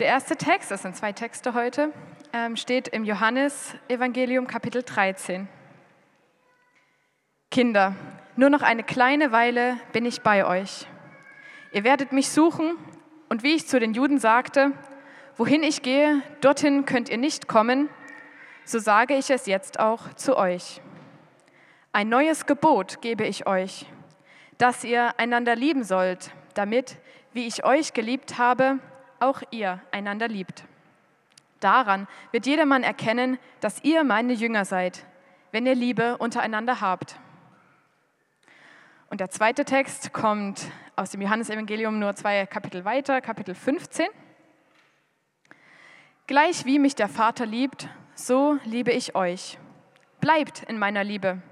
Der erste Text, das sind zwei Texte heute, ähm, steht im Johannesevangelium Kapitel 13. Kinder, nur noch eine kleine Weile bin ich bei euch. Ihr werdet mich suchen und wie ich zu den Juden sagte, wohin ich gehe, dorthin könnt ihr nicht kommen, so sage ich es jetzt auch zu euch. Ein neues Gebot gebe ich euch, dass ihr einander lieben sollt, damit, wie ich euch geliebt habe, auch ihr einander liebt. Daran wird jedermann erkennen, dass ihr meine Jünger seid, wenn ihr Liebe untereinander habt. Und der zweite Text kommt aus dem Johannesevangelium nur zwei Kapitel weiter, Kapitel 15. Gleich wie mich der Vater liebt, so liebe ich euch. Bleibt in meiner Liebe.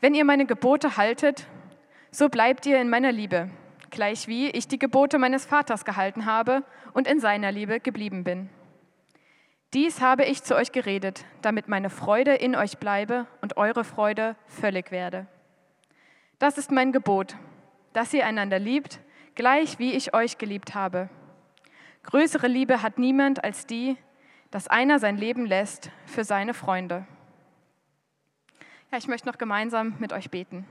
Wenn ihr meine Gebote haltet, so bleibt ihr in meiner Liebe, gleich wie ich die Gebote meines Vaters gehalten habe und in seiner Liebe geblieben bin. Dies habe ich zu euch geredet, damit meine Freude in euch bleibe und eure Freude völlig werde. Das ist mein Gebot, dass ihr einander liebt, gleich wie ich euch geliebt habe. Größere Liebe hat niemand als die, dass einer sein Leben lässt für seine Freunde. Ja, ich möchte noch gemeinsam mit euch beten.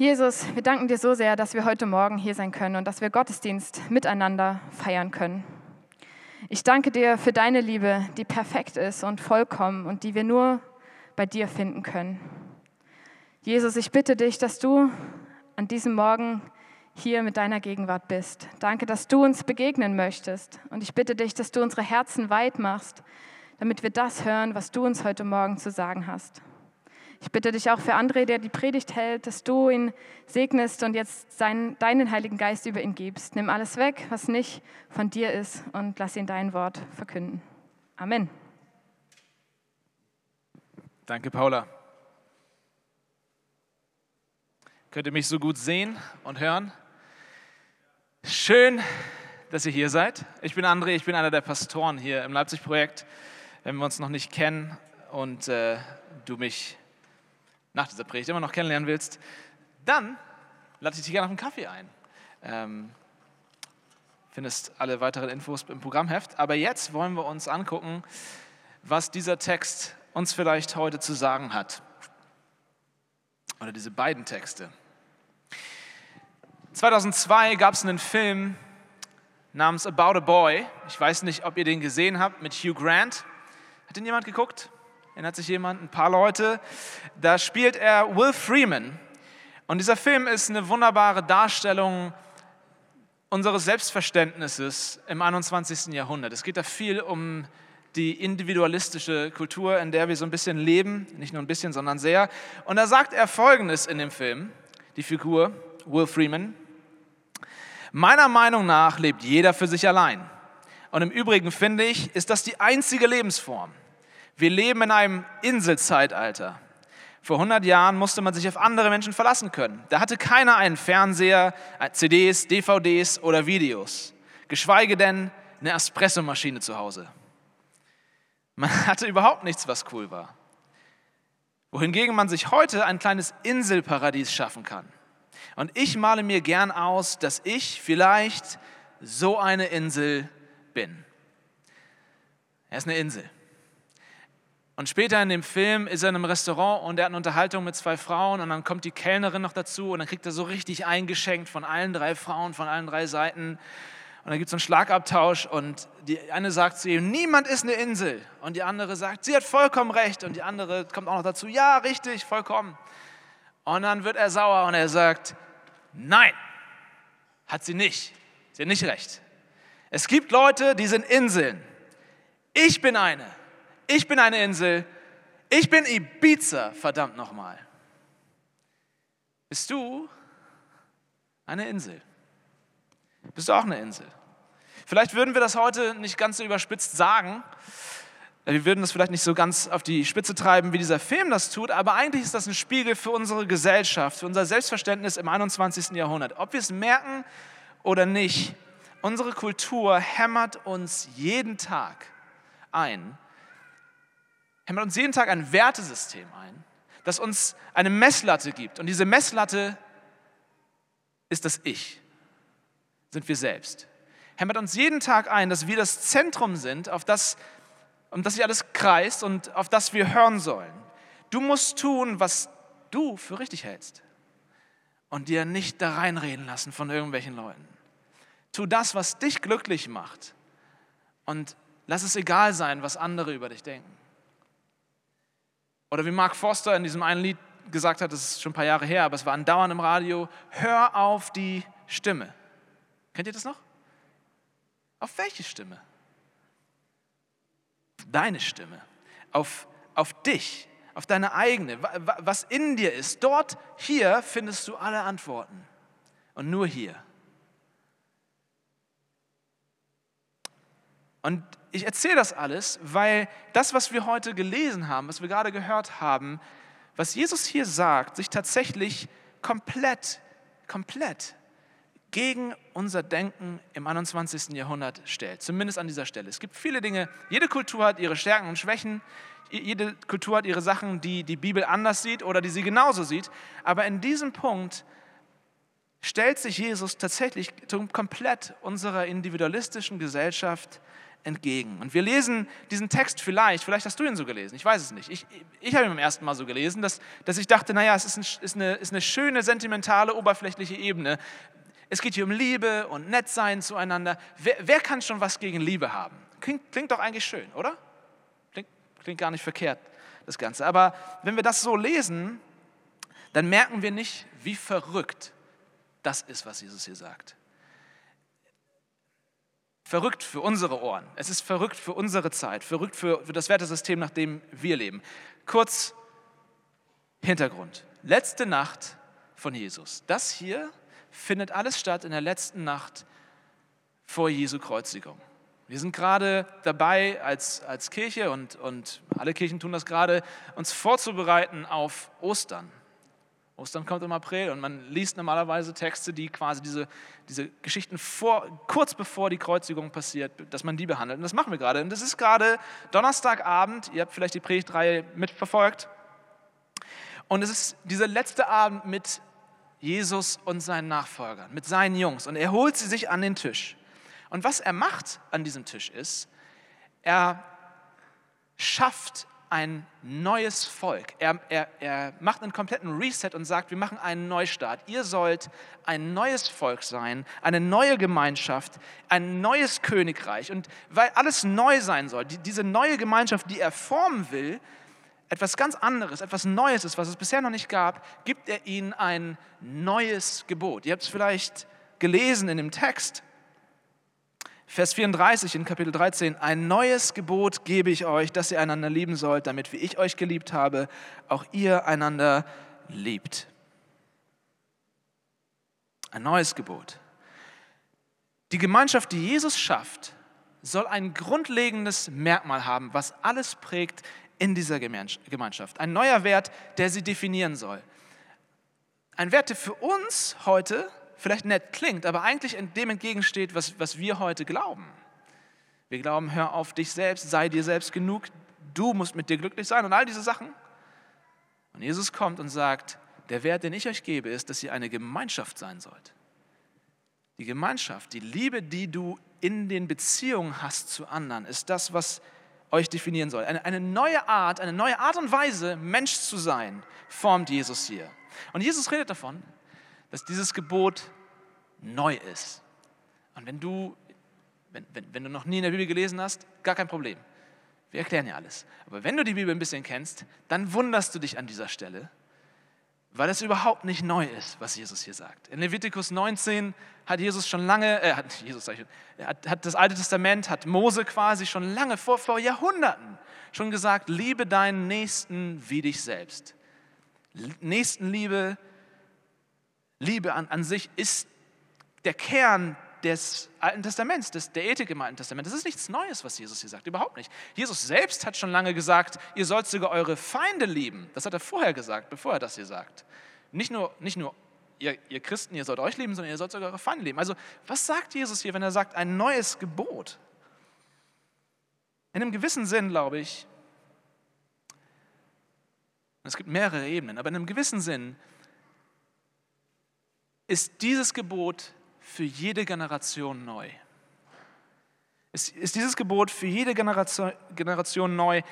Jesus, wir danken dir so sehr, dass wir heute Morgen hier sein können und dass wir Gottesdienst miteinander feiern können. Ich danke dir für deine Liebe, die perfekt ist und vollkommen und die wir nur bei dir finden können. Jesus, ich bitte dich, dass du an diesem Morgen hier mit deiner Gegenwart bist. Danke, dass du uns begegnen möchtest. Und ich bitte dich, dass du unsere Herzen weit machst, damit wir das hören, was du uns heute Morgen zu sagen hast. Ich bitte dich auch für André, der die Predigt hält, dass du ihn segnest und jetzt seinen, deinen Heiligen Geist über ihn gibst. Nimm alles weg, was nicht von dir ist und lass ihn dein Wort verkünden. Amen. Danke, Paula. Könnt ihr mich so gut sehen und hören? Schön, dass ihr hier seid. Ich bin André, ich bin einer der Pastoren hier im Leipzig-Projekt. Wenn wir uns noch nicht kennen und äh, du mich nach dieser Predigt immer noch kennenlernen willst, dann lade ich dich gerne auf einen Kaffee ein. Ähm, findest alle weiteren Infos im Programmheft. Aber jetzt wollen wir uns angucken, was dieser Text uns vielleicht heute zu sagen hat. Oder diese beiden Texte. 2002 gab es einen Film namens About a Boy. Ich weiß nicht, ob ihr den gesehen habt mit Hugh Grant. Hat den jemand geguckt? Erinnert sich jemand? Ein paar Leute. Da spielt er Will Freeman. Und dieser Film ist eine wunderbare Darstellung unseres Selbstverständnisses im 21. Jahrhundert. Es geht da viel um die individualistische Kultur, in der wir so ein bisschen leben, nicht nur ein bisschen, sondern sehr. Und da sagt er Folgendes in dem Film, die Figur Will Freeman. Meiner Meinung nach lebt jeder für sich allein. Und im Übrigen finde ich, ist das die einzige Lebensform. Wir leben in einem Inselzeitalter. Vor 100 Jahren musste man sich auf andere Menschen verlassen können. Da hatte keiner einen Fernseher, CDs, DVDs oder Videos, geschweige denn eine Espressomaschine zu Hause. Man hatte überhaupt nichts, was cool war. Wohingegen man sich heute ein kleines Inselparadies schaffen kann. Und ich male mir gern aus, dass ich vielleicht so eine Insel bin. Er ist eine Insel. Und später in dem Film ist er in einem Restaurant und er hat eine Unterhaltung mit zwei Frauen und dann kommt die Kellnerin noch dazu und dann kriegt er so richtig eingeschenkt von allen drei Frauen, von allen drei Seiten. Und dann gibt es einen Schlagabtausch und die eine sagt zu ihm, niemand ist eine Insel. Und die andere sagt, sie hat vollkommen recht. Und die andere kommt auch noch dazu, ja, richtig, vollkommen. Und dann wird er sauer und er sagt, nein, hat sie nicht. Sie hat nicht recht. Es gibt Leute, die sind Inseln. Ich bin eine. Ich bin eine Insel. Ich bin Ibiza, verdammt nochmal. Bist du eine Insel? Bist du auch eine Insel? Vielleicht würden wir das heute nicht ganz so überspitzt sagen, wir würden das vielleicht nicht so ganz auf die Spitze treiben, wie dieser Film das tut, aber eigentlich ist das ein Spiegel für unsere Gesellschaft, für unser Selbstverständnis im 21. Jahrhundert. Ob wir es merken oder nicht, unsere Kultur hämmert uns jeden Tag ein, hämmert uns jeden Tag ein Wertesystem ein, das uns eine Messlatte gibt. Und diese Messlatte ist das Ich, sind wir selbst hämmert uns jeden Tag ein, dass wir das Zentrum sind, auf das, um das sich alles kreist und auf das wir hören sollen. Du musst tun, was du für richtig hältst und dir nicht da reinreden lassen von irgendwelchen Leuten. Tu das, was dich glücklich macht und lass es egal sein, was andere über dich denken. Oder wie Mark Foster in diesem einen Lied gesagt hat, das ist schon ein paar Jahre her, aber es war andauernd im Radio, hör auf die Stimme. Kennt ihr das noch? Auf welche Stimme? Deine Stimme. Auf, auf dich, auf deine eigene, was in dir ist. Dort, hier findest du alle Antworten. Und nur hier. Und ich erzähle das alles, weil das, was wir heute gelesen haben, was wir gerade gehört haben, was Jesus hier sagt, sich tatsächlich komplett, komplett gegen unser Denken im 21. Jahrhundert stellt. Zumindest an dieser Stelle. Es gibt viele Dinge, jede Kultur hat ihre Stärken und Schwächen, jede Kultur hat ihre Sachen, die die Bibel anders sieht oder die sie genauso sieht. Aber in diesem Punkt stellt sich Jesus tatsächlich komplett unserer individualistischen Gesellschaft entgegen. Und wir lesen diesen Text vielleicht, vielleicht hast du ihn so gelesen, ich weiß es nicht. Ich, ich habe ihn beim ersten Mal so gelesen, dass, dass ich dachte, naja, es ist, ein, ist, eine, ist eine schöne, sentimentale, oberflächliche Ebene. Es geht hier um Liebe und Nettsein zueinander. Wer, wer kann schon was gegen Liebe haben? Klingt, klingt doch eigentlich schön, oder? Klingt, klingt gar nicht verkehrt, das Ganze. Aber wenn wir das so lesen, dann merken wir nicht, wie verrückt das ist, was Jesus hier sagt verrückt für unsere Ohren. Es ist verrückt für unsere Zeit, verrückt für, für das Wertesystem, nach dem wir leben. Kurz Hintergrund. Letzte Nacht von Jesus. Das hier findet alles statt in der letzten Nacht vor Jesu Kreuzigung. Wir sind gerade dabei als, als Kirche und, und alle Kirchen tun das gerade, uns vorzubereiten auf Ostern. Ostern kommt im April und man liest normalerweise Texte, die quasi diese, diese Geschichten vor, kurz bevor die Kreuzigung passiert, dass man die behandelt. Und das machen wir gerade. Und das ist gerade Donnerstagabend. Ihr habt vielleicht die Predigtreihe mitverfolgt. Und es ist dieser letzte Abend mit Jesus und seinen Nachfolgern, mit seinen Jungs. Und er holt sie sich an den Tisch. Und was er macht an diesem Tisch ist, er schafft ein neues Volk. Er, er, er macht einen kompletten Reset und sagt, wir machen einen Neustart. Ihr sollt ein neues Volk sein, eine neue Gemeinschaft, ein neues Königreich. Und weil alles neu sein soll, die, diese neue Gemeinschaft, die er formen will, etwas ganz anderes, etwas Neues ist, was es bisher noch nicht gab, gibt er ihnen ein neues Gebot. Ihr habt es vielleicht gelesen in dem Text. Vers 34 in Kapitel 13, ein neues Gebot gebe ich euch, dass ihr einander lieben sollt, damit wie ich euch geliebt habe, auch ihr einander liebt. Ein neues Gebot. Die Gemeinschaft, die Jesus schafft, soll ein grundlegendes Merkmal haben, was alles prägt in dieser Gemeinschaft. Ein neuer Wert, der sie definieren soll. Ein Wert, der für uns heute vielleicht nett klingt, aber eigentlich dem entgegensteht, was, was wir heute glauben. Wir glauben, hör auf dich selbst, sei dir selbst genug, du musst mit dir glücklich sein und all diese Sachen. Und Jesus kommt und sagt, der Wert, den ich euch gebe, ist, dass ihr eine Gemeinschaft sein sollt. Die Gemeinschaft, die Liebe, die du in den Beziehungen hast zu anderen, ist das, was euch definieren soll. Eine, eine neue Art, eine neue Art und Weise, Mensch zu sein, formt Jesus hier. Und Jesus redet davon, dass dieses Gebot neu ist. Und wenn du, wenn, wenn, wenn du noch nie in der Bibel gelesen hast, gar kein Problem. Wir erklären ja alles. Aber wenn du die Bibel ein bisschen kennst, dann wunderst du dich an dieser Stelle, weil es überhaupt nicht neu ist, was Jesus hier sagt. In Levitikus 19 hat Jesus schon lange, äh, hat, Jesus, hat, hat das Alte Testament, hat Mose quasi schon lange, vor, vor Jahrhunderten schon gesagt, liebe deinen Nächsten wie dich selbst. Nächstenliebe Liebe an, an sich ist der Kern des Alten Testaments, des, der Ethik im Alten Testament. Das ist nichts Neues, was Jesus hier sagt, überhaupt nicht. Jesus selbst hat schon lange gesagt, ihr sollt sogar eure Feinde lieben. Das hat er vorher gesagt, bevor er das hier sagt. Nicht nur, nicht nur ihr, ihr Christen, ihr sollt euch lieben, sondern ihr sollt sogar eure Feinde lieben. Also was sagt Jesus hier, wenn er sagt, ein neues Gebot? In einem gewissen Sinn, glaube ich, es gibt mehrere Ebenen, aber in einem gewissen Sinn ist dieses Gebot für jede Generation neu. ist, ist dieses Gebot für jede Generation, Generation neu,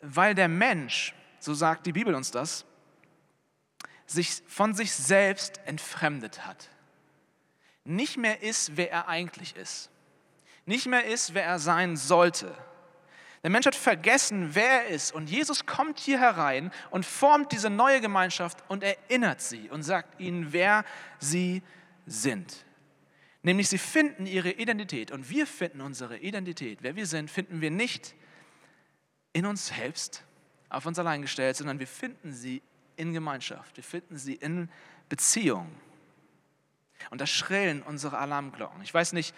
weil der Mensch, so sagt die Bibel uns das, sich von sich selbst entfremdet hat. Nicht mehr ist, wer er eigentlich ist. Nicht mehr ist, wer er sein sollte. Der Mensch hat vergessen, wer er ist. Und Jesus kommt hier herein und formt diese neue Gemeinschaft und erinnert sie und sagt ihnen, wer sie sind. Nämlich sie finden ihre Identität und wir finden unsere Identität. Wer wir sind, finden wir nicht in uns selbst, auf uns allein gestellt, sondern wir finden sie in Gemeinschaft. Wir finden sie in Beziehung. Und da schrillen unsere Alarmglocken. Ich weiß nicht,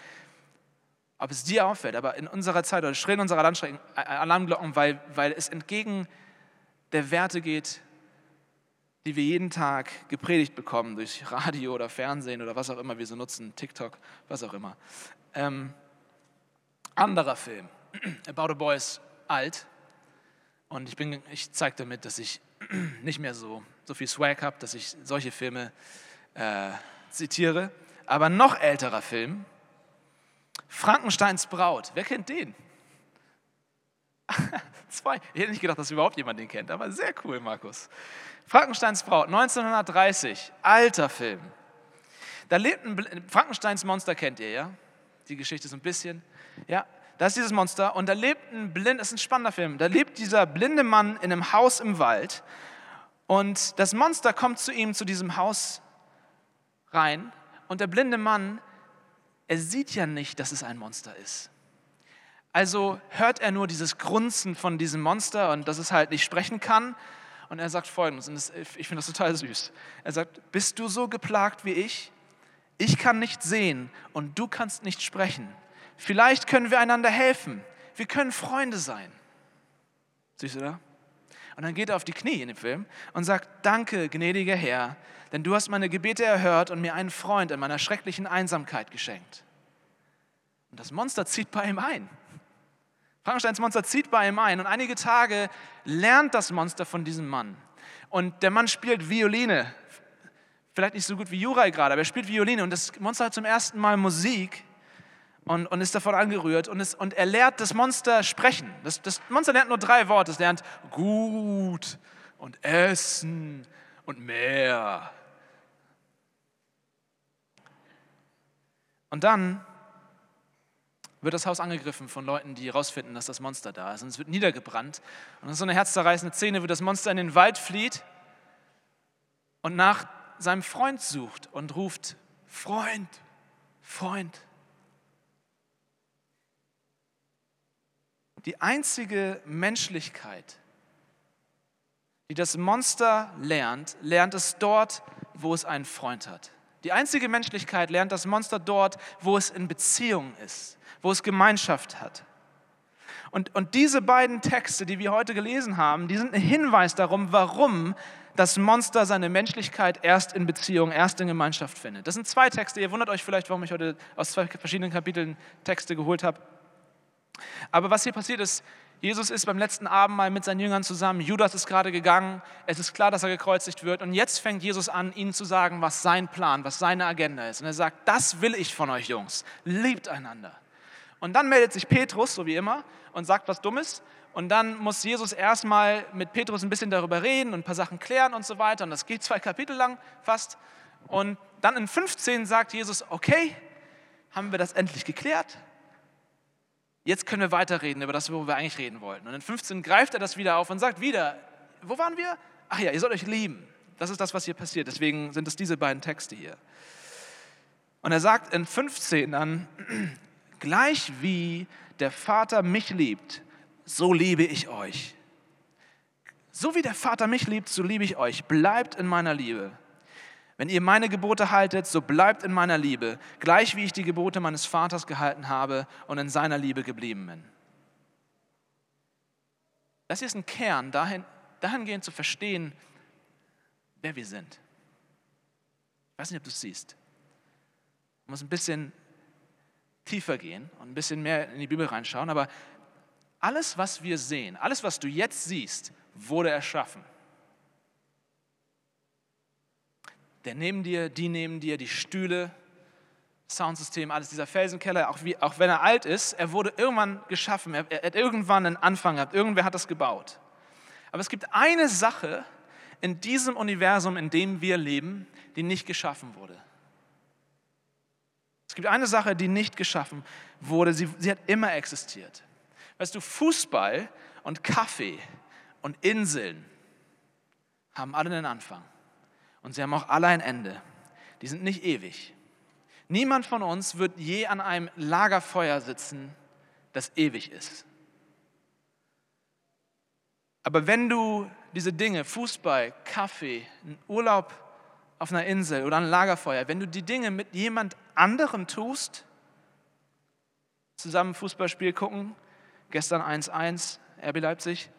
ob es dir auffällt, aber in unserer Zeit oder schrillen unsere äh, Alarmglocken, weil, weil es entgegen der Werte geht, die wir jeden Tag gepredigt bekommen durch Radio oder Fernsehen oder was auch immer wir so nutzen, TikTok, was auch immer. Ähm, anderer Film, About a Boy ist alt und ich, ich zeige damit, dass ich nicht mehr so, so viel Swag habe, dass ich solche Filme äh, zitiere. Aber noch älterer Film, Frankensteins Braut. Wer kennt den? Zwei. Ich hätte nicht gedacht, dass überhaupt jemand den kennt, aber sehr cool, Markus. Frankensteins Braut, 1930, alter Film. Da lebt ein Frankensteins Monster kennt ihr, ja? Die Geschichte so ein bisschen. Ja, da ist dieses Monster und da lebt ein blind, das ist ein spannender Film. Da lebt dieser blinde Mann in einem Haus im Wald und das Monster kommt zu ihm zu diesem Haus rein und der blinde Mann, er sieht ja nicht, dass es ein Monster ist. Also hört er nur dieses Grunzen von diesem Monster und dass es halt nicht sprechen kann und er sagt folgendes, und das, ich finde das total süß. Er sagt, bist du so geplagt wie ich? Ich kann nicht sehen und du kannst nicht sprechen. Vielleicht können wir einander helfen. Wir können Freunde sein. Siehst du da? Und dann geht er auf die Knie in dem Film und sagt, danke, gnädiger Herr, denn du hast meine Gebete erhört und mir einen Freund in meiner schrecklichen Einsamkeit geschenkt. Und das Monster zieht bei ihm ein. Frankensteins Monster zieht bei ihm ein und einige Tage lernt das Monster von diesem Mann. Und der Mann spielt Violine. Vielleicht nicht so gut wie Juraj gerade, aber er spielt Violine und das Monster hat zum ersten Mal Musik und, und ist davon angerührt und, es, und er lehrt das Monster sprechen. Das, das Monster lernt nur drei Worte. Es lernt gut und essen und mehr. Und dann wird das Haus angegriffen von Leuten, die herausfinden, dass das Monster da ist. Und es wird niedergebrannt. Und das ist so eine herzzerreißende Szene, wo das Monster in den Wald flieht und nach seinem Freund sucht und ruft, Freund, Freund. Die einzige Menschlichkeit, die das Monster lernt, lernt es dort, wo es einen Freund hat. Die einzige Menschlichkeit lernt das Monster dort, wo es in Beziehung ist wo es Gemeinschaft hat. Und, und diese beiden Texte, die wir heute gelesen haben, die sind ein Hinweis darum, warum das Monster seine Menschlichkeit erst in Beziehung, erst in Gemeinschaft findet. Das sind zwei Texte. Ihr wundert euch vielleicht, warum ich heute aus zwei verschiedenen Kapiteln Texte geholt habe. Aber was hier passiert ist, Jesus ist beim letzten Abendmahl mit seinen Jüngern zusammen. Judas ist gerade gegangen. Es ist klar, dass er gekreuzigt wird. Und jetzt fängt Jesus an, ihnen zu sagen, was sein Plan, was seine Agenda ist. Und er sagt, das will ich von euch Jungs. Liebt einander. Und dann meldet sich Petrus, so wie immer, und sagt was Dummes. Und dann muss Jesus erstmal mit Petrus ein bisschen darüber reden und ein paar Sachen klären und so weiter. Und das geht zwei Kapitel lang fast. Und dann in 15 sagt Jesus, okay, haben wir das endlich geklärt. Jetzt können wir weiterreden über das, worüber wir eigentlich reden wollten. Und in 15 greift er das wieder auf und sagt wieder, wo waren wir? Ach ja, ihr sollt euch lieben. Das ist das, was hier passiert. Deswegen sind es diese beiden Texte hier. Und er sagt in 15 dann, Gleich wie der Vater mich liebt, so liebe ich euch. So wie der Vater mich liebt, so liebe ich euch. Bleibt in meiner Liebe. Wenn ihr meine Gebote haltet, so bleibt in meiner Liebe, gleich wie ich die Gebote meines Vaters gehalten habe und in seiner Liebe geblieben bin. Das hier ist ein Kern, dahin, dahingehend zu verstehen, wer wir sind. Ich weiß nicht, ob du es siehst. Man muss ein bisschen tiefer gehen und ein bisschen mehr in die Bibel reinschauen, aber alles, was wir sehen, alles, was du jetzt siehst, wurde erschaffen. Der neben dir, die neben dir, die Stühle, Soundsystem, alles dieser Felsenkeller, auch, wie, auch wenn er alt ist, er wurde irgendwann geschaffen, er, er hat irgendwann einen Anfang gehabt, irgendwer hat das gebaut. Aber es gibt eine Sache in diesem Universum, in dem wir leben, die nicht geschaffen wurde. Es gibt eine Sache, die nicht geschaffen wurde, sie, sie hat immer existiert. Weißt du, Fußball und Kaffee und Inseln haben alle einen Anfang und sie haben auch alle ein Ende. Die sind nicht ewig. Niemand von uns wird je an einem Lagerfeuer sitzen, das ewig ist. Aber wenn du diese Dinge, Fußball, Kaffee, Urlaub auf einer Insel oder ein Lagerfeuer, wenn du die Dinge mit jemand anderem tust, zusammen Fußballspiel gucken, gestern 1-1, RB Leipzig,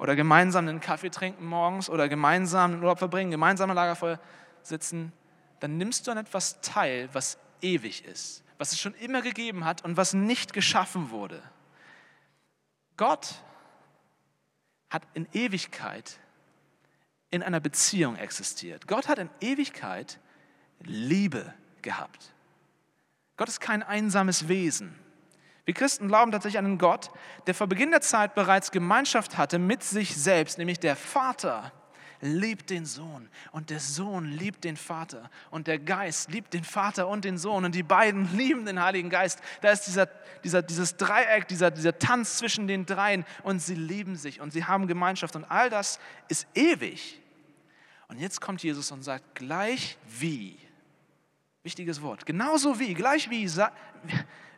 oder gemeinsam einen Kaffee trinken morgens oder gemeinsam einen Urlaub verbringen, gemeinsam am Lagerfeuer sitzen, dann nimmst du an etwas teil, was ewig ist, was es schon immer gegeben hat und was nicht geschaffen wurde. Gott hat in Ewigkeit in einer Beziehung existiert. Gott hat in Ewigkeit Liebe gehabt. Gott ist kein einsames Wesen. Wir Christen glauben tatsächlich an einen Gott, der vor Beginn der Zeit bereits Gemeinschaft hatte mit sich selbst, nämlich der Vater liebt den Sohn und der Sohn liebt den Vater und der Geist liebt den Vater und den Sohn und die beiden lieben den Heiligen Geist. Da ist dieser, dieser, dieses Dreieck, dieser, dieser Tanz zwischen den dreien und sie lieben sich und sie haben Gemeinschaft und all das ist ewig. Und jetzt kommt Jesus und sagt, gleich wie, wichtiges Wort, genauso wie, gleich wie,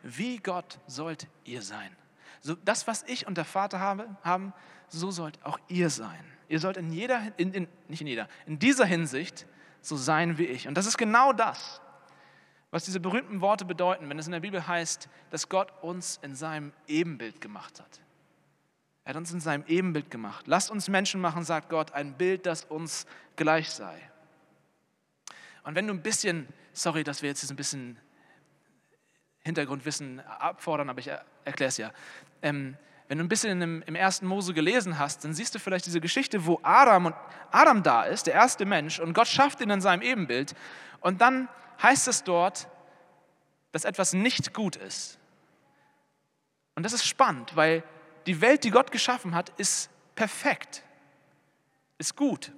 wie Gott sollt ihr sein. So, das, was ich und der Vater habe, haben, so sollt auch ihr sein. Ihr sollt in jeder, in, in, nicht in jeder, in dieser Hinsicht so sein wie ich. Und das ist genau das, was diese berühmten Worte bedeuten, wenn es in der Bibel heißt, dass Gott uns in seinem Ebenbild gemacht hat. Er hat uns in seinem Ebenbild gemacht. Lasst uns Menschen machen, sagt Gott, ein Bild, das uns gleich sei. Und wenn du ein bisschen, sorry, dass wir jetzt ein bisschen Hintergrundwissen abfordern, aber ich erkläre es ja. Ähm, wenn du ein bisschen im, im ersten Mose gelesen hast, dann siehst du vielleicht diese Geschichte, wo Adam, und, Adam da ist, der erste Mensch, und Gott schafft ihn in seinem Ebenbild. Und dann heißt es dort, dass etwas nicht gut ist. Und das ist spannend, weil die Welt, die Gott geschaffen hat, ist perfekt, ist gut,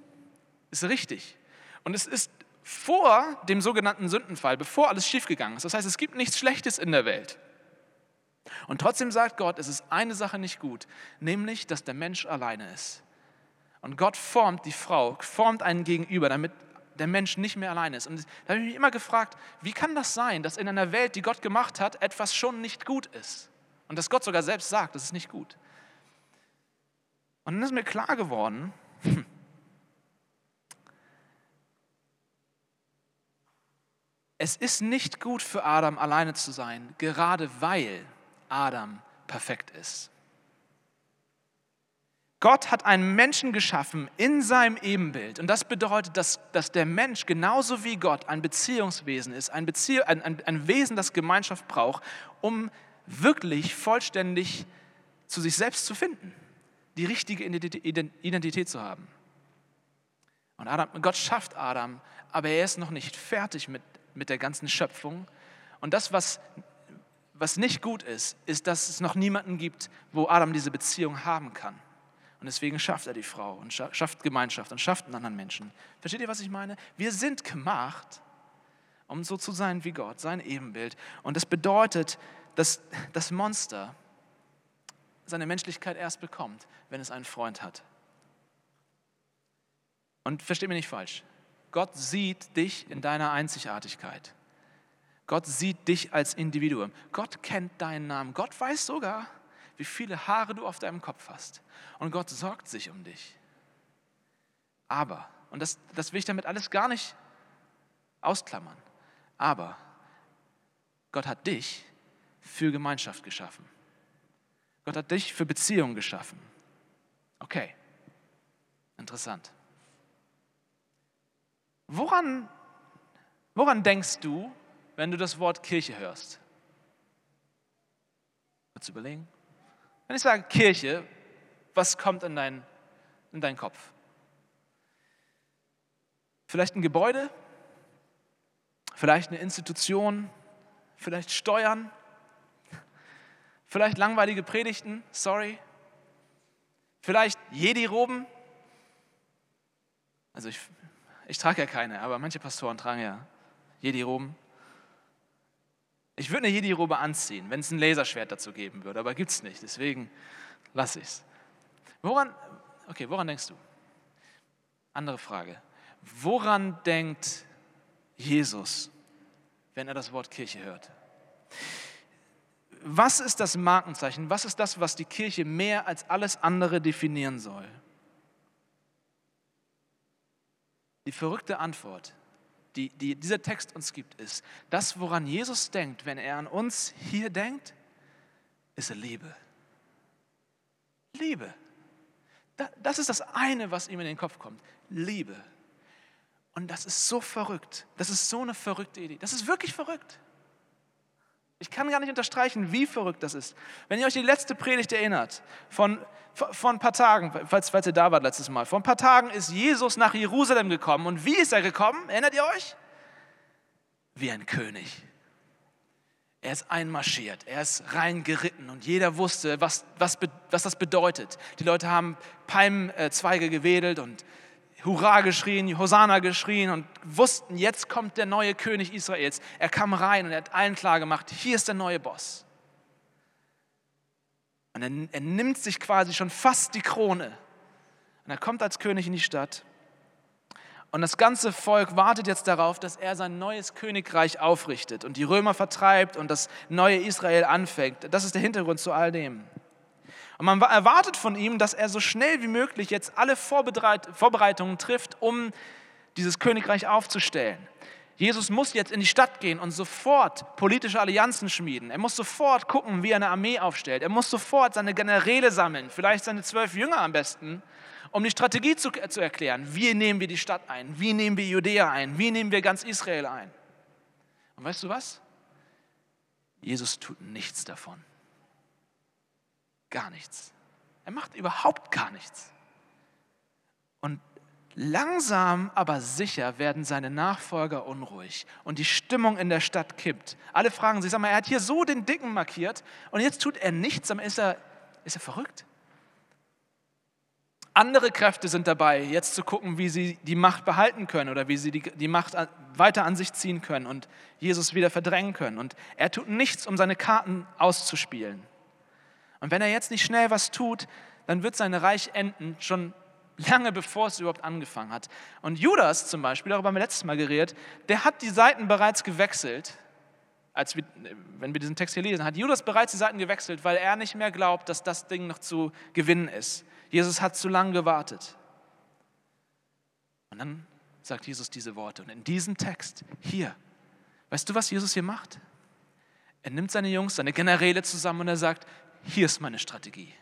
ist richtig. Und es ist vor dem sogenannten Sündenfall, bevor alles schiefgegangen ist. Das heißt, es gibt nichts Schlechtes in der Welt. Und trotzdem sagt Gott, es ist eine Sache nicht gut, nämlich, dass der Mensch alleine ist. Und Gott formt die Frau, formt einen Gegenüber, damit der Mensch nicht mehr alleine ist. Und da habe ich mich immer gefragt, wie kann das sein, dass in einer Welt, die Gott gemacht hat, etwas schon nicht gut ist? Und dass Gott sogar selbst sagt, das ist nicht gut. Und dann ist mir klar geworden, es ist nicht gut für Adam alleine zu sein, gerade weil Adam perfekt ist. Gott hat einen Menschen geschaffen in seinem Ebenbild. Und das bedeutet, dass, dass der Mensch genauso wie Gott ein Beziehungswesen ist, ein, Bezieh ein, ein, ein Wesen, das Gemeinschaft braucht, um wirklich vollständig zu sich selbst zu finden, die richtige Identität zu haben. Und Adam, Gott schafft Adam, aber er ist noch nicht fertig mit, mit der ganzen Schöpfung. Und das, was was nicht gut ist, ist, dass es noch niemanden gibt, wo Adam diese Beziehung haben kann. Und deswegen schafft er die Frau und schafft Gemeinschaft und schafft einen anderen Menschen. Versteht ihr, was ich meine? Wir sind gemacht, um so zu sein wie Gott, sein Ebenbild. Und das bedeutet, dass das Monster seine Menschlichkeit erst bekommt, wenn es einen Freund hat. Und versteht mich nicht falsch. Gott sieht dich in deiner Einzigartigkeit. Gott sieht dich als Individuum. Gott kennt deinen Namen. Gott weiß sogar, wie viele Haare du auf deinem Kopf hast. Und Gott sorgt sich um dich. Aber, und das, das will ich damit alles gar nicht ausklammern, aber Gott hat dich für Gemeinschaft geschaffen. Gott hat dich für Beziehung geschaffen. Okay, interessant. Woran, woran denkst du, wenn du das Wort Kirche hörst? Kurz überlegen. Wenn ich sage Kirche, was kommt in, dein, in deinen Kopf? Vielleicht ein Gebäude? vielleicht eine Institution, vielleicht Steuern, vielleicht langweilige Predigten, sorry, vielleicht Jedi-Roben. Also ich, ich trage ja keine, aber manche Pastoren tragen ja Jedi-Roben. Ich würde eine Jedi-Robe anziehen, wenn es ein Laserschwert dazu geben würde, aber gibt es nicht, deswegen lasse ich es. Woran, okay, woran denkst du? Andere Frage. Woran denkt Jesus, wenn er das Wort Kirche hört? Was ist das Markenzeichen? Was ist das, was die Kirche mehr als alles andere definieren soll? Die verrückte Antwort, die, die dieser Text uns gibt, ist, das, woran Jesus denkt, wenn er an uns hier denkt, ist Liebe. Liebe. Das ist das eine, was ihm in den Kopf kommt. Liebe. Und das ist so verrückt. Das ist so eine verrückte Idee. Das ist wirklich verrückt. Ich kann gar nicht unterstreichen, wie verrückt das ist. Wenn ihr euch die letzte Predigt erinnert, von, von ein paar Tagen, falls, falls ihr da wart letztes Mal, vor ein paar Tagen ist Jesus nach Jerusalem gekommen. Und wie ist er gekommen? Erinnert ihr euch? Wie ein König. Er ist einmarschiert, er ist reingeritten und jeder wusste, was, was, was das bedeutet. Die Leute haben Palmzweige gewedelt und Hurra geschrien, Hosanna geschrien und wussten, jetzt kommt der neue König Israels. Er kam rein und er hat allen klar gemacht, hier ist der neue Boss. Und er, er nimmt sich quasi schon fast die Krone. Und er kommt als König in die Stadt. Und das ganze Volk wartet jetzt darauf, dass er sein neues Königreich aufrichtet und die Römer vertreibt und das neue Israel anfängt. Das ist der Hintergrund zu all dem. Und man erwartet von ihm, dass er so schnell wie möglich jetzt alle Vorbereitungen trifft, um dieses Königreich aufzustellen. Jesus muss jetzt in die Stadt gehen und sofort politische Allianzen schmieden. Er muss sofort gucken, wie er eine Armee aufstellt. Er muss sofort seine Generäle sammeln, vielleicht seine zwölf Jünger am besten, um die Strategie zu, zu erklären. Wie nehmen wir die Stadt ein? Wie nehmen wir Judäa ein? Wie nehmen wir ganz Israel ein? Und weißt du was? Jesus tut nichts davon. Gar nichts. Er macht überhaupt gar nichts. Und langsam, aber sicher werden seine Nachfolger unruhig und die Stimmung in der Stadt kippt. Alle fragen sich, sag mal, er hat hier so den Dicken markiert und jetzt tut er nichts, aber ist er, ist er verrückt? Andere Kräfte sind dabei, jetzt zu gucken, wie sie die Macht behalten können oder wie sie die, die Macht weiter an sich ziehen können und Jesus wieder verdrängen können. Und er tut nichts, um seine Karten auszuspielen. Und wenn er jetzt nicht schnell was tut, dann wird sein Reich enden, schon lange bevor es überhaupt angefangen hat. Und Judas zum Beispiel, darüber haben wir letztes Mal geredet, der hat die Seiten bereits gewechselt. Als wir, wenn wir diesen Text hier lesen, hat Judas bereits die Seiten gewechselt, weil er nicht mehr glaubt, dass das Ding noch zu gewinnen ist. Jesus hat zu lange gewartet. Und dann sagt Jesus diese Worte. Und in diesem Text hier, weißt du, was Jesus hier macht? Er nimmt seine Jungs, seine Generäle zusammen und er sagt, hier ist meine Strategie.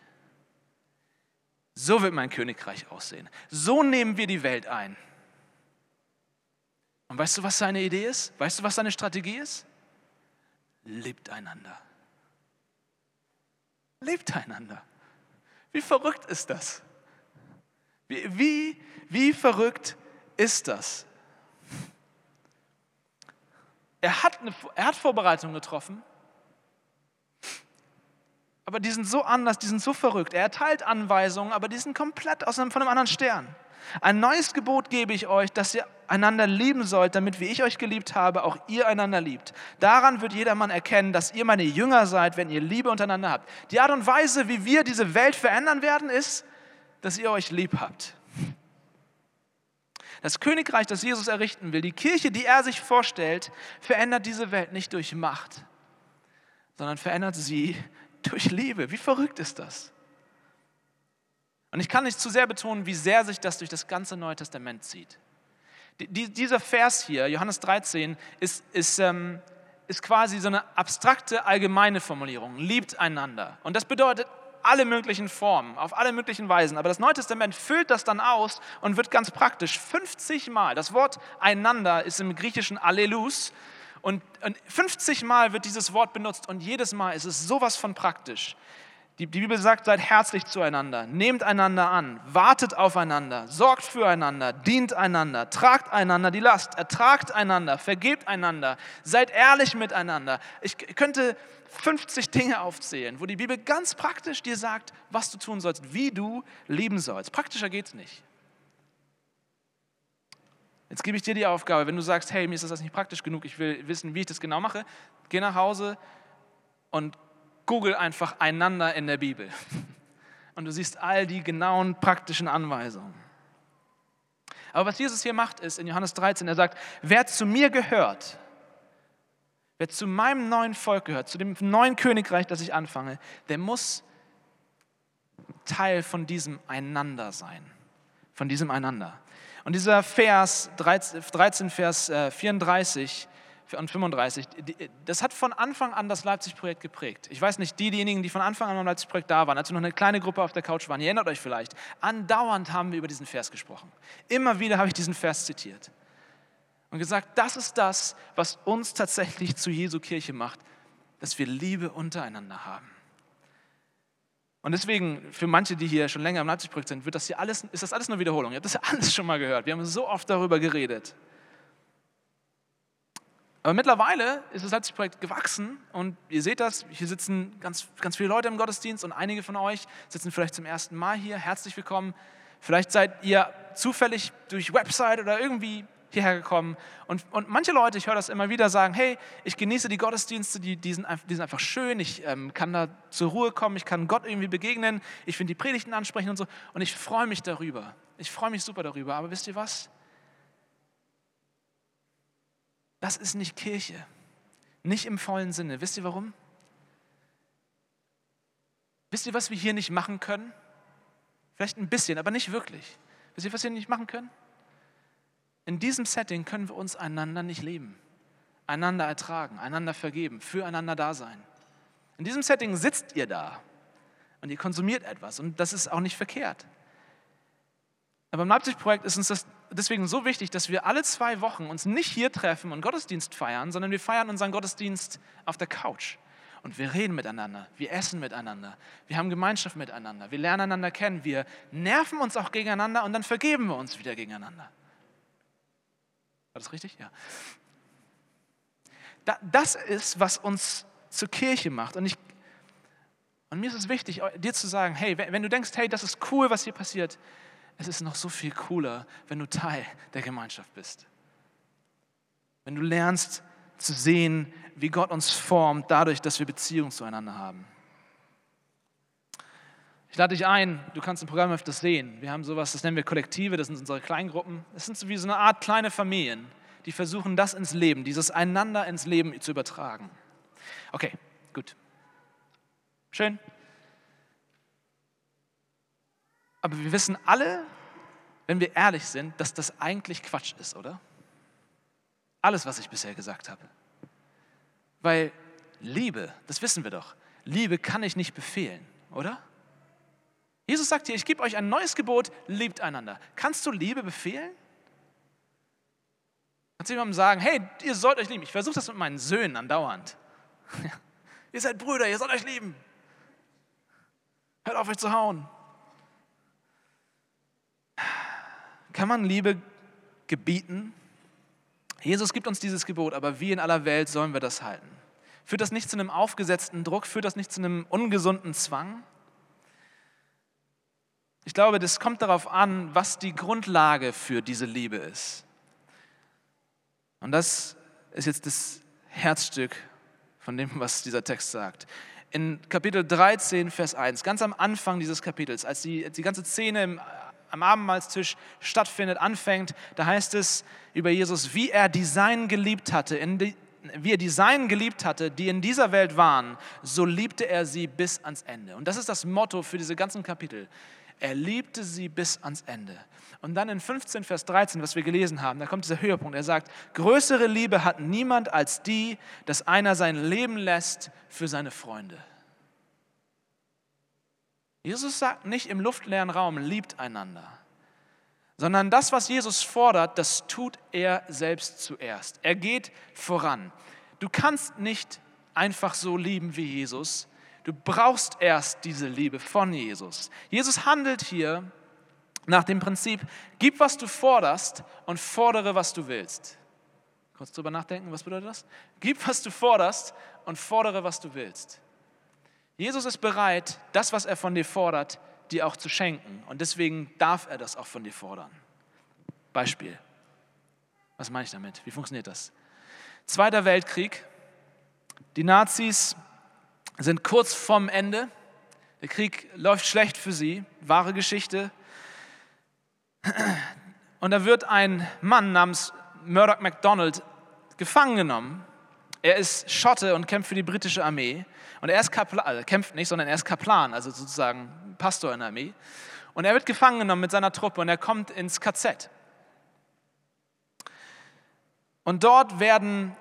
So wird mein Königreich aussehen. So nehmen wir die Welt ein. Und weißt du, was seine Idee ist? Weißt du, was seine Strategie ist? Lebt einander. Lebt einander. Wie verrückt ist das? Wie, wie, wie verrückt ist das? Er hat, eine, er hat Vorbereitungen getroffen aber die sind so anders, die sind so verrückt. Er erteilt Anweisungen, aber die sind komplett aus einem, von einem anderen Stern. Ein neues Gebot gebe ich euch, dass ihr einander lieben sollt, damit wie ich euch geliebt habe, auch ihr einander liebt. Daran wird jedermann erkennen, dass ihr meine Jünger seid, wenn ihr Liebe untereinander habt. Die Art und Weise, wie wir diese Welt verändern werden, ist, dass ihr euch lieb habt. Das Königreich, das Jesus errichten will, die Kirche, die er sich vorstellt, verändert diese Welt nicht durch Macht, sondern verändert sie durch Liebe. Wie verrückt ist das? Und ich kann nicht zu sehr betonen, wie sehr sich das durch das ganze Neue Testament zieht. Die, dieser Vers hier, Johannes 13, ist, ist, ähm, ist quasi so eine abstrakte, allgemeine Formulierung. Liebt einander. Und das bedeutet alle möglichen Formen, auf alle möglichen Weisen. Aber das Neue Testament füllt das dann aus und wird ganz praktisch. 50 Mal. Das Wort einander ist im Griechischen Allelus und, 50 Mal wird dieses Wort benutzt und jedes Mal ist es sowas von praktisch. Die, Bibel sagt, seid herzlich zueinander, nehmt einander an, wartet aufeinander, sorgt füreinander, dient einander, tragt einander die Last, ertragt einander, vergebt einander, seid ehrlich miteinander. Ich könnte 50 Dinge aufzählen, wo die Bibel ganz praktisch dir sagt, was du tun sollst, wie du lieben sollst. Praktischer geht es nicht. Jetzt gebe ich dir die Aufgabe, wenn du sagst, hey, mir ist das nicht praktisch genug, ich will wissen, wie ich das genau mache, geh nach Hause und google einfach einander in der Bibel. Und du siehst all die genauen praktischen Anweisungen. Aber was Jesus hier macht, ist in Johannes 13, er sagt, wer zu mir gehört, wer zu meinem neuen Volk gehört, zu dem neuen Königreich, das ich anfange, der muss Teil von diesem Einander sein. Von diesem Einander. Und dieser Vers, 13, Vers 34, äh, und 35, das hat von Anfang an das Leipzig-Projekt geprägt. Ich weiß nicht, die, diejenigen, die von Anfang an beim Leipzig-Projekt da waren, als wir noch eine kleine Gruppe auf der Couch waren, ihr erinnert euch vielleicht, andauernd haben wir über diesen Vers gesprochen. Immer wieder habe ich diesen Vers zitiert und gesagt, das ist das, was uns tatsächlich zu Jesu Kirche macht, dass wir Liebe untereinander haben. Und deswegen, für manche, die hier schon länger im Leipzig-Projekt sind, wird das hier alles, ist das alles nur Wiederholung. Ihr habt das ja alles schon mal gehört. Wir haben so oft darüber geredet. Aber mittlerweile ist das Leipzig-Projekt gewachsen und ihr seht das, hier sitzen ganz, ganz viele Leute im Gottesdienst und einige von euch sitzen vielleicht zum ersten Mal hier. Herzlich willkommen. Vielleicht seid ihr zufällig durch Website oder irgendwie hierher gekommen. Und, und manche Leute, ich höre das immer wieder, sagen, hey, ich genieße die Gottesdienste, die, die, sind, die sind einfach schön, ich ähm, kann da zur Ruhe kommen, ich kann Gott irgendwie begegnen, ich finde die Predigten ansprechen und so. Und ich freue mich darüber. Ich freue mich super darüber. Aber wisst ihr was? Das ist nicht Kirche. Nicht im vollen Sinne. Wisst ihr warum? Wisst ihr, was wir hier nicht machen können? Vielleicht ein bisschen, aber nicht wirklich. Wisst ihr, was wir nicht machen können? In diesem Setting können wir uns einander nicht leben, einander ertragen, einander vergeben, füreinander da sein. In diesem Setting sitzt ihr da und ihr konsumiert etwas und das ist auch nicht verkehrt. Aber im Leipzig-Projekt ist uns das deswegen so wichtig, dass wir alle zwei Wochen uns nicht hier treffen und Gottesdienst feiern, sondern wir feiern unseren Gottesdienst auf der Couch. Und wir reden miteinander, wir essen miteinander, wir haben Gemeinschaft miteinander, wir lernen einander kennen, wir nerven uns auch gegeneinander und dann vergeben wir uns wieder gegeneinander. War das richtig? Ja. Das ist, was uns zur Kirche macht. Und, ich, und mir ist es wichtig, dir zu sagen, hey, wenn du denkst, hey, das ist cool, was hier passiert, es ist noch so viel cooler, wenn du Teil der Gemeinschaft bist. Wenn du lernst zu sehen, wie Gott uns formt, dadurch, dass wir Beziehung zueinander haben. Ich lade dich ein, du kannst im Programm öfters sehen. Wir haben sowas, das nennen wir Kollektive, das sind unsere Kleingruppen. Es sind so wie so eine Art kleine Familien, die versuchen, das ins Leben, dieses Einander ins Leben zu übertragen. Okay, gut. Schön. Aber wir wissen alle, wenn wir ehrlich sind, dass das eigentlich Quatsch ist, oder? Alles, was ich bisher gesagt habe. Weil Liebe, das wissen wir doch, Liebe kann ich nicht befehlen, oder? Jesus sagt hier, ich gebe euch ein neues Gebot, liebt einander. Kannst du Liebe befehlen? Kannst du jemandem sagen, hey, ihr sollt euch lieben. Ich versuche das mit meinen Söhnen andauernd. ihr seid Brüder, ihr sollt euch lieben. Hört auf euch zu hauen. Kann man Liebe gebieten? Jesus gibt uns dieses Gebot, aber wie in aller Welt sollen wir das halten? Führt das nicht zu einem aufgesetzten Druck? Führt das nicht zu einem ungesunden Zwang? Ich glaube, das kommt darauf an, was die Grundlage für diese Liebe ist. Und das ist jetzt das Herzstück von dem, was dieser Text sagt. In Kapitel 13, Vers 1, ganz am Anfang dieses Kapitels, als die, die ganze Szene im am Abendmahlstisch stattfindet, anfängt, da heißt es über Jesus, wie er die Seinen geliebt hatte, die, wie er die Seinen geliebt hatte, die in dieser Welt waren, so liebte er sie bis ans Ende. Und das ist das Motto für diese ganzen Kapitel. Er liebte sie bis ans Ende. Und dann in 15, Vers 13, was wir gelesen haben, da kommt dieser Höhepunkt. Er sagt, größere Liebe hat niemand als die, dass einer sein Leben lässt für seine Freunde. Jesus sagt nicht im luftleeren Raum, liebt einander, sondern das, was Jesus fordert, das tut er selbst zuerst. Er geht voran. Du kannst nicht einfach so lieben wie Jesus. Du brauchst erst diese Liebe von Jesus. Jesus handelt hier nach dem Prinzip, gib, was du forderst und fordere, was du willst. Kurz drüber nachdenken, was bedeutet das? Gib, was du forderst und fordere, was du willst. Jesus ist bereit, das, was er von dir fordert, dir auch zu schenken. Und deswegen darf er das auch von dir fordern. Beispiel. Was meine ich damit? Wie funktioniert das? Zweiter Weltkrieg. Die Nazis sind kurz vorm Ende. Der Krieg läuft schlecht für sie. Wahre Geschichte. Und da wird ein Mann namens Murdoch MacDonald gefangen genommen. Er ist Schotte und kämpft für die britische Armee. Und er ist Kaplan, also kämpft nicht, sondern er ist Kaplan, also sozusagen Pastor in der Armee. Und er wird gefangen genommen mit seiner Truppe und er kommt ins KZ. Und dort werden,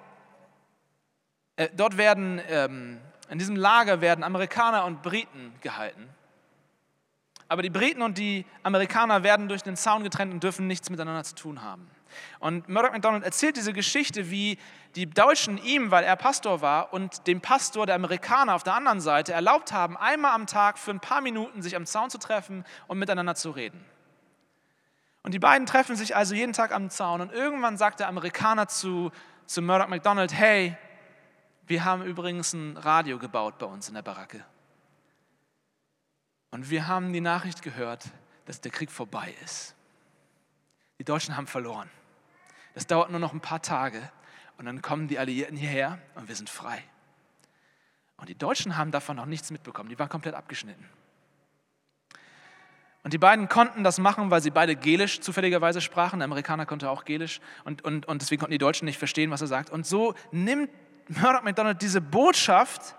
äh, dort werden ähm, in diesem Lager werden Amerikaner und Briten gehalten. Aber die Briten und die Amerikaner werden durch den Zaun getrennt und dürfen nichts miteinander zu tun haben. Und Murdoch MacDonald erzählt diese Geschichte, wie die Deutschen ihm, weil er Pastor war, und dem Pastor der Amerikaner auf der anderen Seite erlaubt haben, einmal am Tag für ein paar Minuten sich am Zaun zu treffen und miteinander zu reden. Und die beiden treffen sich also jeden Tag am Zaun und irgendwann sagt der Amerikaner zu, zu Murdoch MacDonald, hey, wir haben übrigens ein Radio gebaut bei uns in der Baracke. Und wir haben die Nachricht gehört, dass der Krieg vorbei ist. Die Deutschen haben verloren. Das dauert nur noch ein paar Tage und dann kommen die Alliierten hierher und wir sind frei. Und die Deutschen haben davon noch nichts mitbekommen. Die waren komplett abgeschnitten. Und die beiden konnten das machen, weil sie beide Gelisch zufälligerweise sprachen. Der Amerikaner konnte auch Gelisch und, und, und deswegen konnten die Deutschen nicht verstehen, was er sagt. Und so nimmt Murdoch McDonald diese Botschaft,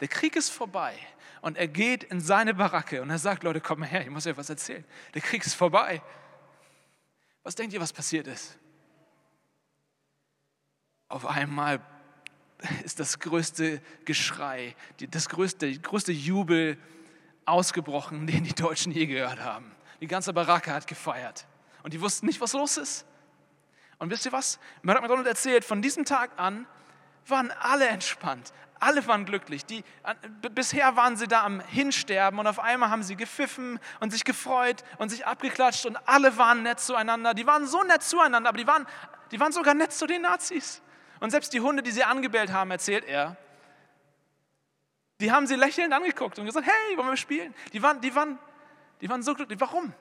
der Krieg ist vorbei. Und er geht in seine Baracke und er sagt, Leute, komm mal her, ich muss euch was erzählen. Der Krieg ist vorbei. Was denkt ihr, was passiert ist? Auf einmal ist das größte Geschrei, das größte, größte Jubel ausgebrochen, den die Deutschen je gehört haben. Die ganze Baracke hat gefeiert und die wussten nicht, was los ist. Und wisst ihr was? Murdoch McDonald erzählt, von diesem Tag an waren alle entspannt, alle waren glücklich. Die, bisher waren sie da am Hinsterben und auf einmal haben sie gepfiffen und sich gefreut und sich abgeklatscht und alle waren nett zueinander. Die waren so nett zueinander, aber die waren, die waren sogar nett zu den Nazis. Und selbst die Hunde, die sie angebellt haben, erzählt er, die haben sie lächelnd angeguckt und gesagt, hey, wollen wir spielen? Die waren, die waren, die waren so glücklich. Warum?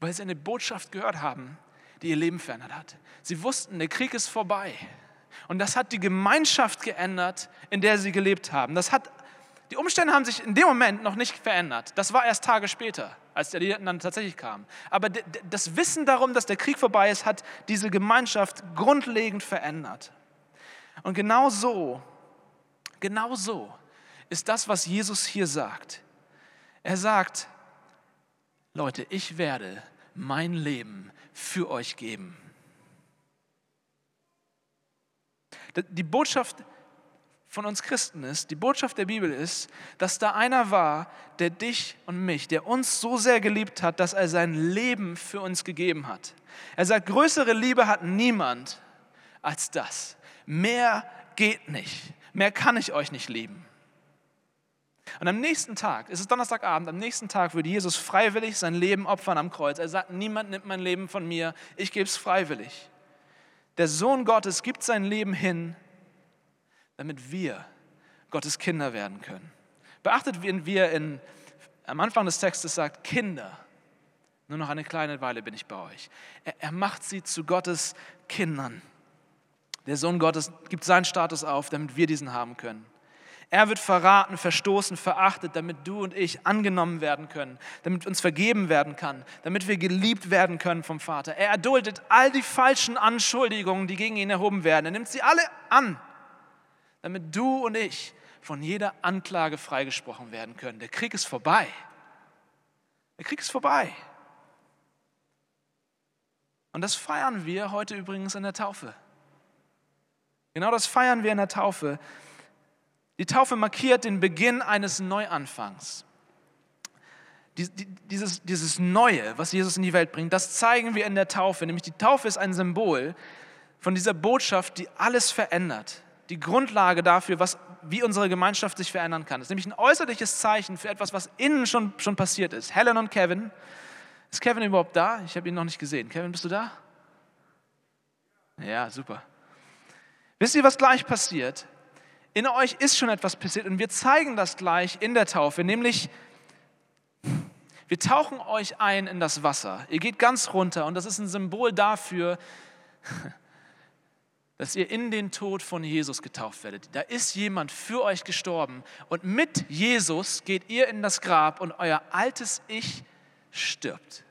Weil sie eine Botschaft gehört haben, die ihr Leben verändert hat. Sie wussten, der Krieg ist vorbei. Und das hat die Gemeinschaft geändert, in der sie gelebt haben. Das hat, die Umstände haben sich in dem Moment noch nicht verändert. Das war erst Tage später, als die dann tatsächlich kamen. Aber das Wissen darum, dass der Krieg vorbei ist, hat diese Gemeinschaft grundlegend verändert. Und genau so, genau so ist das, was Jesus hier sagt. Er sagt, Leute, ich werde mein Leben für euch geben. Die Botschaft von uns Christen ist, die Botschaft der Bibel ist, dass da einer war, der dich und mich, der uns so sehr geliebt hat, dass er sein Leben für uns gegeben hat. Er sagt, größere Liebe hat niemand als das. Mehr geht nicht. Mehr kann ich euch nicht lieben. Und am nächsten Tag, es ist Donnerstagabend, am nächsten Tag würde Jesus freiwillig sein Leben opfern am Kreuz. Er sagt, niemand nimmt mein Leben von mir, ich gebe es freiwillig. Der Sohn Gottes gibt sein Leben hin, damit wir Gottes Kinder werden können. Beachtet, wie er in, am Anfang des Textes sagt, Kinder, nur noch eine kleine Weile bin ich bei euch. Er, er macht sie zu Gottes Kindern. Der Sohn Gottes gibt seinen Status auf, damit wir diesen haben können. Er wird verraten, verstoßen, verachtet, damit du und ich angenommen werden können, damit uns vergeben werden kann, damit wir geliebt werden können vom Vater. Er erduldet all die falschen Anschuldigungen, die gegen ihn erhoben werden. Er nimmt sie alle an, damit du und ich von jeder Anklage freigesprochen werden können. Der Krieg ist vorbei. Der Krieg ist vorbei. Und das feiern wir heute übrigens in der Taufe. Genau das feiern wir in der Taufe. Die Taufe markiert den Beginn eines Neuanfangs. Dieses, dieses Neue, was Jesus in die Welt bringt, das zeigen wir in der Taufe. Nämlich die Taufe ist ein Symbol von dieser Botschaft, die alles verändert. die Grundlage dafür, was, wie unsere Gemeinschaft sich verändern kann. Es ist nämlich ein äußerliches Zeichen für etwas, was innen schon, schon passiert ist. Helen und Kevin. Ist Kevin überhaupt da? Ich habe ihn noch nicht gesehen. Kevin, bist du da? Ja, super. Wisst ihr, was gleich passiert? In euch ist schon etwas passiert und wir zeigen das gleich in der Taufe, nämlich wir tauchen euch ein in das Wasser. Ihr geht ganz runter und das ist ein Symbol dafür, dass ihr in den Tod von Jesus getauft werdet. Da ist jemand für euch gestorben und mit Jesus geht ihr in das Grab und euer altes Ich stirbt.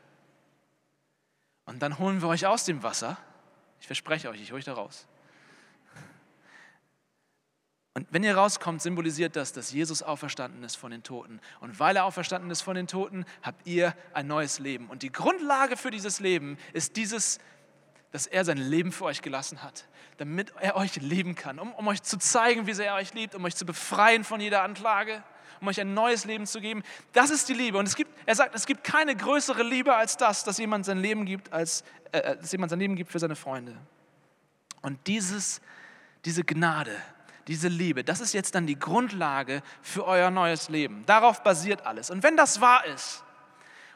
Und dann holen wir euch aus dem Wasser. Ich verspreche euch, ich hole euch da raus. Und wenn ihr rauskommt, symbolisiert das, dass Jesus auferstanden ist von den Toten. Und weil er auferstanden ist von den Toten, habt ihr ein neues Leben. Und die Grundlage für dieses Leben ist dieses, dass er sein Leben für euch gelassen hat, damit er euch lieben kann, um, um euch zu zeigen, wie sehr er euch liebt, um euch zu befreien von jeder Anklage, um euch ein neues Leben zu geben. Das ist die Liebe. Und es gibt, er sagt, es gibt keine größere Liebe als das, dass jemand sein Leben gibt, als, äh, äh dass jemand sein Leben gibt für seine Freunde. Und dieses, diese Gnade, diese Liebe, das ist jetzt dann die Grundlage für euer neues Leben. Darauf basiert alles. Und wenn das wahr ist,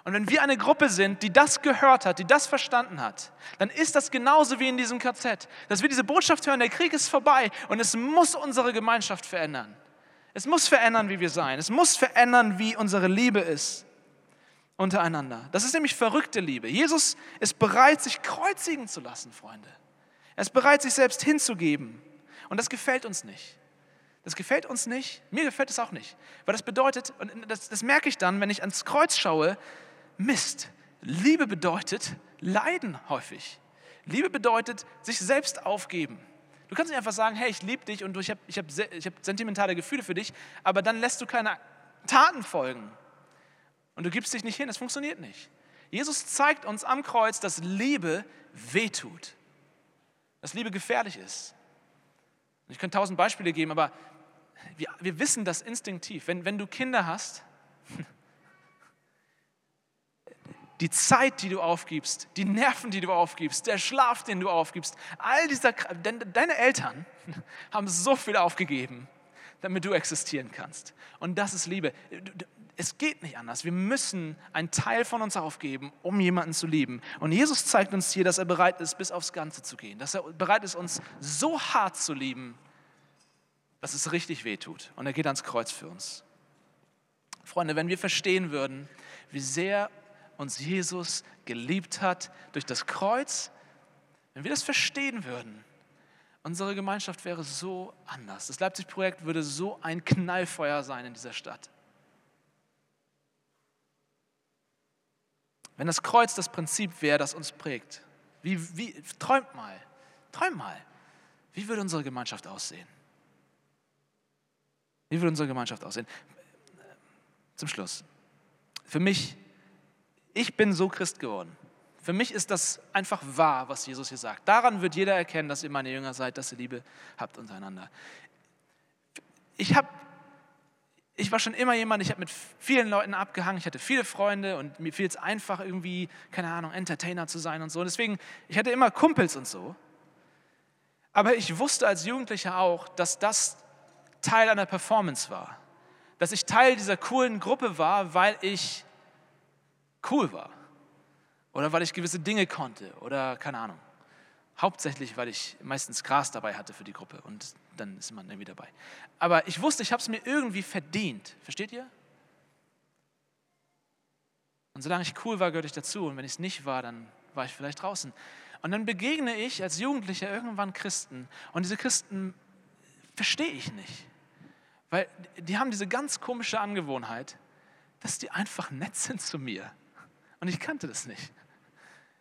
und wenn wir eine Gruppe sind, die das gehört hat, die das verstanden hat, dann ist das genauso wie in diesem KZ, dass wir diese Botschaft hören, der Krieg ist vorbei und es muss unsere Gemeinschaft verändern. Es muss verändern, wie wir sein. Es muss verändern, wie unsere Liebe ist untereinander. Das ist nämlich verrückte Liebe. Jesus ist bereit, sich kreuzigen zu lassen, Freunde. Er ist bereit, sich selbst hinzugeben. Und das gefällt uns nicht. Das gefällt uns nicht. Mir gefällt es auch nicht. Weil das bedeutet, und das, das merke ich dann, wenn ich ans Kreuz schaue, Mist. Liebe bedeutet Leiden häufig. Liebe bedeutet sich selbst aufgeben. Du kannst nicht einfach sagen, hey, ich liebe dich und ich habe ich hab, ich hab sentimentale Gefühle für dich, aber dann lässt du keine Taten folgen. Und du gibst dich nicht hin, das funktioniert nicht. Jesus zeigt uns am Kreuz, dass Liebe wehtut. Dass Liebe gefährlich ist. Ich könnte tausend Beispiele geben, aber wir, wir wissen das instinktiv. Wenn, wenn du Kinder hast, die Zeit, die du aufgibst, die Nerven, die du aufgibst, der Schlaf, den du aufgibst, all dieser, denn deine Eltern haben so viel aufgegeben, damit du existieren kannst. Und das ist Liebe. Es geht nicht anders. Wir müssen einen Teil von uns aufgeben, um jemanden zu lieben. Und Jesus zeigt uns hier, dass er bereit ist, bis aufs Ganze zu gehen, dass er bereit ist, uns so hart zu lieben, dass es richtig wehtut. Und er geht ans Kreuz für uns. Freunde, wenn wir verstehen würden, wie sehr uns Jesus geliebt hat durch das Kreuz, wenn wir das verstehen würden, unsere Gemeinschaft wäre so anders. Das Leipzig-Projekt würde so ein Knallfeuer sein in dieser Stadt. Wenn das Kreuz das Prinzip wäre, das uns prägt, wie, wie, träumt mal, träumt mal, wie würde unsere Gemeinschaft aussehen? Wie würde unsere Gemeinschaft aussehen? Zum Schluss. Für mich ich bin so Christ geworden. Für mich ist das einfach wahr, was Jesus hier sagt. Daran wird jeder erkennen, dass ihr meine Jünger seid, dass ihr Liebe habt untereinander. Ich habe ich war schon immer jemand, ich habe mit vielen Leuten abgehangen, ich hatte viele Freunde und mir fiel es einfach irgendwie, keine Ahnung, Entertainer zu sein und so. Deswegen, ich hatte immer Kumpels und so. Aber ich wusste als Jugendlicher auch, dass das Teil einer Performance war. Dass ich Teil dieser coolen Gruppe war, weil ich cool war. Oder weil ich gewisse Dinge konnte. Oder keine Ahnung. Hauptsächlich, weil ich meistens Gras dabei hatte für die Gruppe. Und dann ist man irgendwie dabei. Aber ich wusste, ich habe es mir irgendwie verdient. Versteht ihr? Und solange ich cool war, gehörte ich dazu. Und wenn ich es nicht war, dann war ich vielleicht draußen. Und dann begegne ich als Jugendlicher irgendwann Christen. Und diese Christen verstehe ich nicht. Weil die haben diese ganz komische Angewohnheit, dass die einfach nett sind zu mir. Und ich kannte das nicht.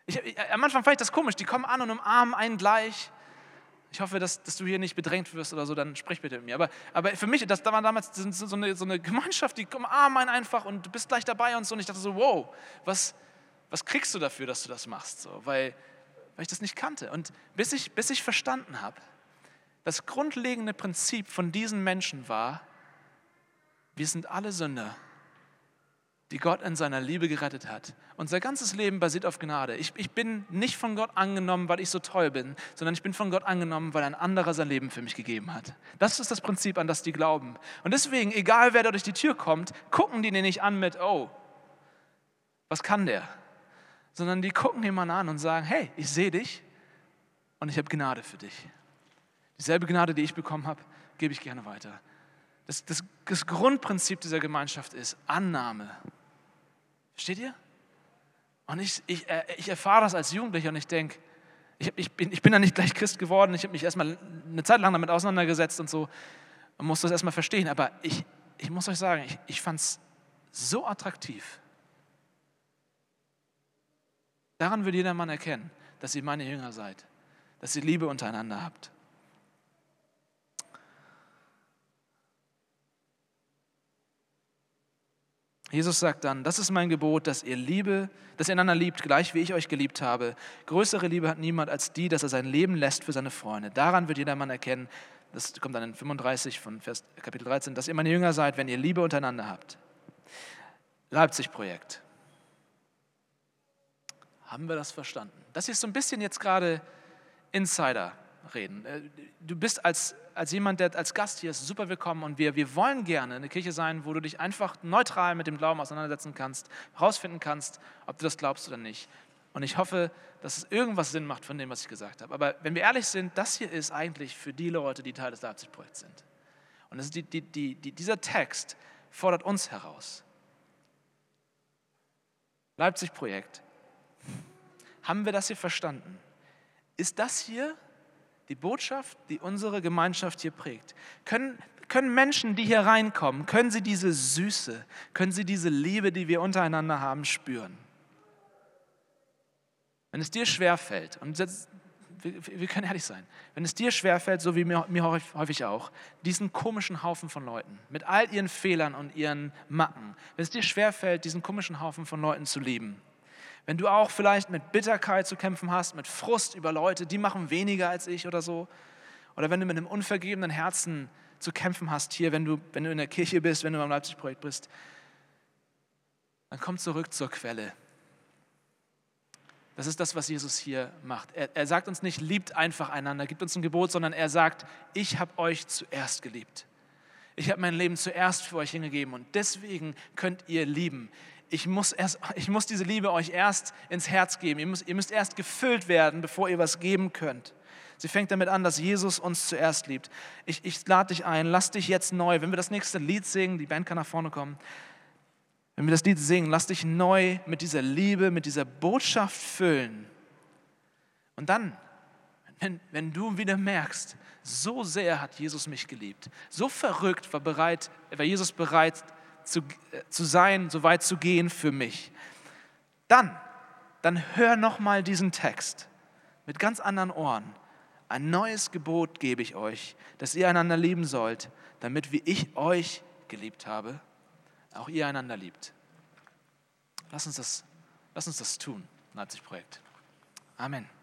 Ich, ich, am Anfang fand ich das komisch. Die kommen an und umarmen einen gleich. Ich hoffe, dass, dass du hier nicht bedrängt wirst oder so, dann sprich bitte mit mir. Aber, aber für mich, das da war damals so eine, so eine Gemeinschaft, die umarmen einen einfach und du bist gleich dabei und so. Und ich dachte so, wow, was, was kriegst du dafür, dass du das machst? So, weil, weil ich das nicht kannte. Und bis ich, bis ich verstanden habe, das grundlegende Prinzip von diesen Menschen war, wir sind alle Sünder die Gott in seiner Liebe gerettet hat. Unser ganzes Leben basiert auf Gnade. Ich, ich bin nicht von Gott angenommen, weil ich so toll bin, sondern ich bin von Gott angenommen, weil ein anderer sein Leben für mich gegeben hat. Das ist das Prinzip, an das die glauben. Und deswegen, egal wer da durch die Tür kommt, gucken die den nicht an mit, oh, was kann der? Sondern die gucken jemanden an und sagen, hey, ich sehe dich und ich habe Gnade für dich. Dieselbe Gnade, die ich bekommen habe, gebe ich gerne weiter. Das, das, das Grundprinzip dieser Gemeinschaft ist Annahme. Versteht ihr? Und ich, ich, äh, ich erfahre das als Jugendlicher und ich denke, ich, ich, bin, ich bin da nicht gleich Christ geworden, ich habe mich erstmal eine Zeit lang damit auseinandergesetzt und so und musste das erstmal verstehen. Aber ich, ich muss euch sagen, ich, ich fand es so attraktiv. Daran wird jeder Mann erkennen, dass ihr meine Jünger seid, dass ihr Liebe untereinander habt. Jesus sagt dann, das ist mein Gebot, dass ihr Liebe, dass ihr einander liebt, gleich wie ich euch geliebt habe. Größere Liebe hat niemand als die, dass er sein Leben lässt für seine Freunde. Daran wird jeder Mann erkennen, das kommt dann in 35 von Vers, Kapitel 13, dass ihr meine Jünger seid, wenn ihr Liebe untereinander habt. Leipzig-Projekt. Haben wir das verstanden? Das ist so ein bisschen jetzt gerade Insider reden. Äh, du bist als, als jemand, der als Gast hier ist, super willkommen und wir, wir wollen gerne eine Kirche sein, wo du dich einfach neutral mit dem Glauben auseinandersetzen kannst, herausfinden kannst, ob du das glaubst oder nicht. Und ich hoffe, dass es irgendwas Sinn macht von dem, was ich gesagt habe. Aber wenn wir ehrlich sind, das hier ist eigentlich für die Leute, die Teil des Leipzig-Projekts sind. Und die, die, die, dieser Text fordert uns heraus. Leipzig-Projekt. Haben wir das hier verstanden? Ist das hier die Botschaft, die unsere Gemeinschaft hier prägt. Können, können Menschen, die hier reinkommen, können sie diese Süße, können sie diese Liebe, die wir untereinander haben, spüren? Wenn es dir schwerfällt, und das, wir, wir, können ehrlich sein, wenn es dir schwerfällt, so wie mir, mir häufig auch, diesen komischen Haufen von Leuten, mit all ihren Fehlern und ihren Macken, wenn es dir schwerfällt, diesen komischen Haufen von Leuten zu lieben, wenn du auch vielleicht mit Bitterkeit zu kämpfen hast, mit Frust über Leute, die machen weniger als ich oder so, oder wenn du mit einem unvergebenen Herzen zu kämpfen hast hier, wenn du, wenn du in der Kirche bist, wenn du beim Leipzig-Projekt bist, dann komm zurück zur Quelle. Das ist das, was Jesus hier macht. Er, er sagt uns nicht, liebt einfach einander, gibt uns ein Gebot, sondern er sagt, ich habe euch zuerst geliebt. Ich habe mein Leben zuerst für euch hingegeben und deswegen könnt ihr lieben ich muss, erst, ich muss diese Liebe euch erst ins Herz geben. Ihr müsst, ihr müsst erst gefüllt werden, bevor ihr was geben könnt. Sie fängt damit an, dass Jesus uns zuerst liebt. Ich, ich lade dich ein, lass dich jetzt neu, wenn wir das nächste Lied singen, die Band kann nach vorne kommen, wenn wir das Lied singen, lass dich neu mit dieser Liebe, mit dieser Botschaft füllen. Und dann, wenn, wenn du wieder merkst, so sehr hat Jesus mich geliebt, so verrückt war, bereit, war Jesus bereit, zu, zu sein, so weit zu gehen für mich. Dann, dann hör nochmal diesen Text mit ganz anderen Ohren. Ein neues Gebot gebe ich euch, dass ihr einander lieben sollt, damit wie ich euch geliebt habe, auch ihr einander liebt. Lass uns das, lass uns das tun, Leipzig-Projekt. Amen.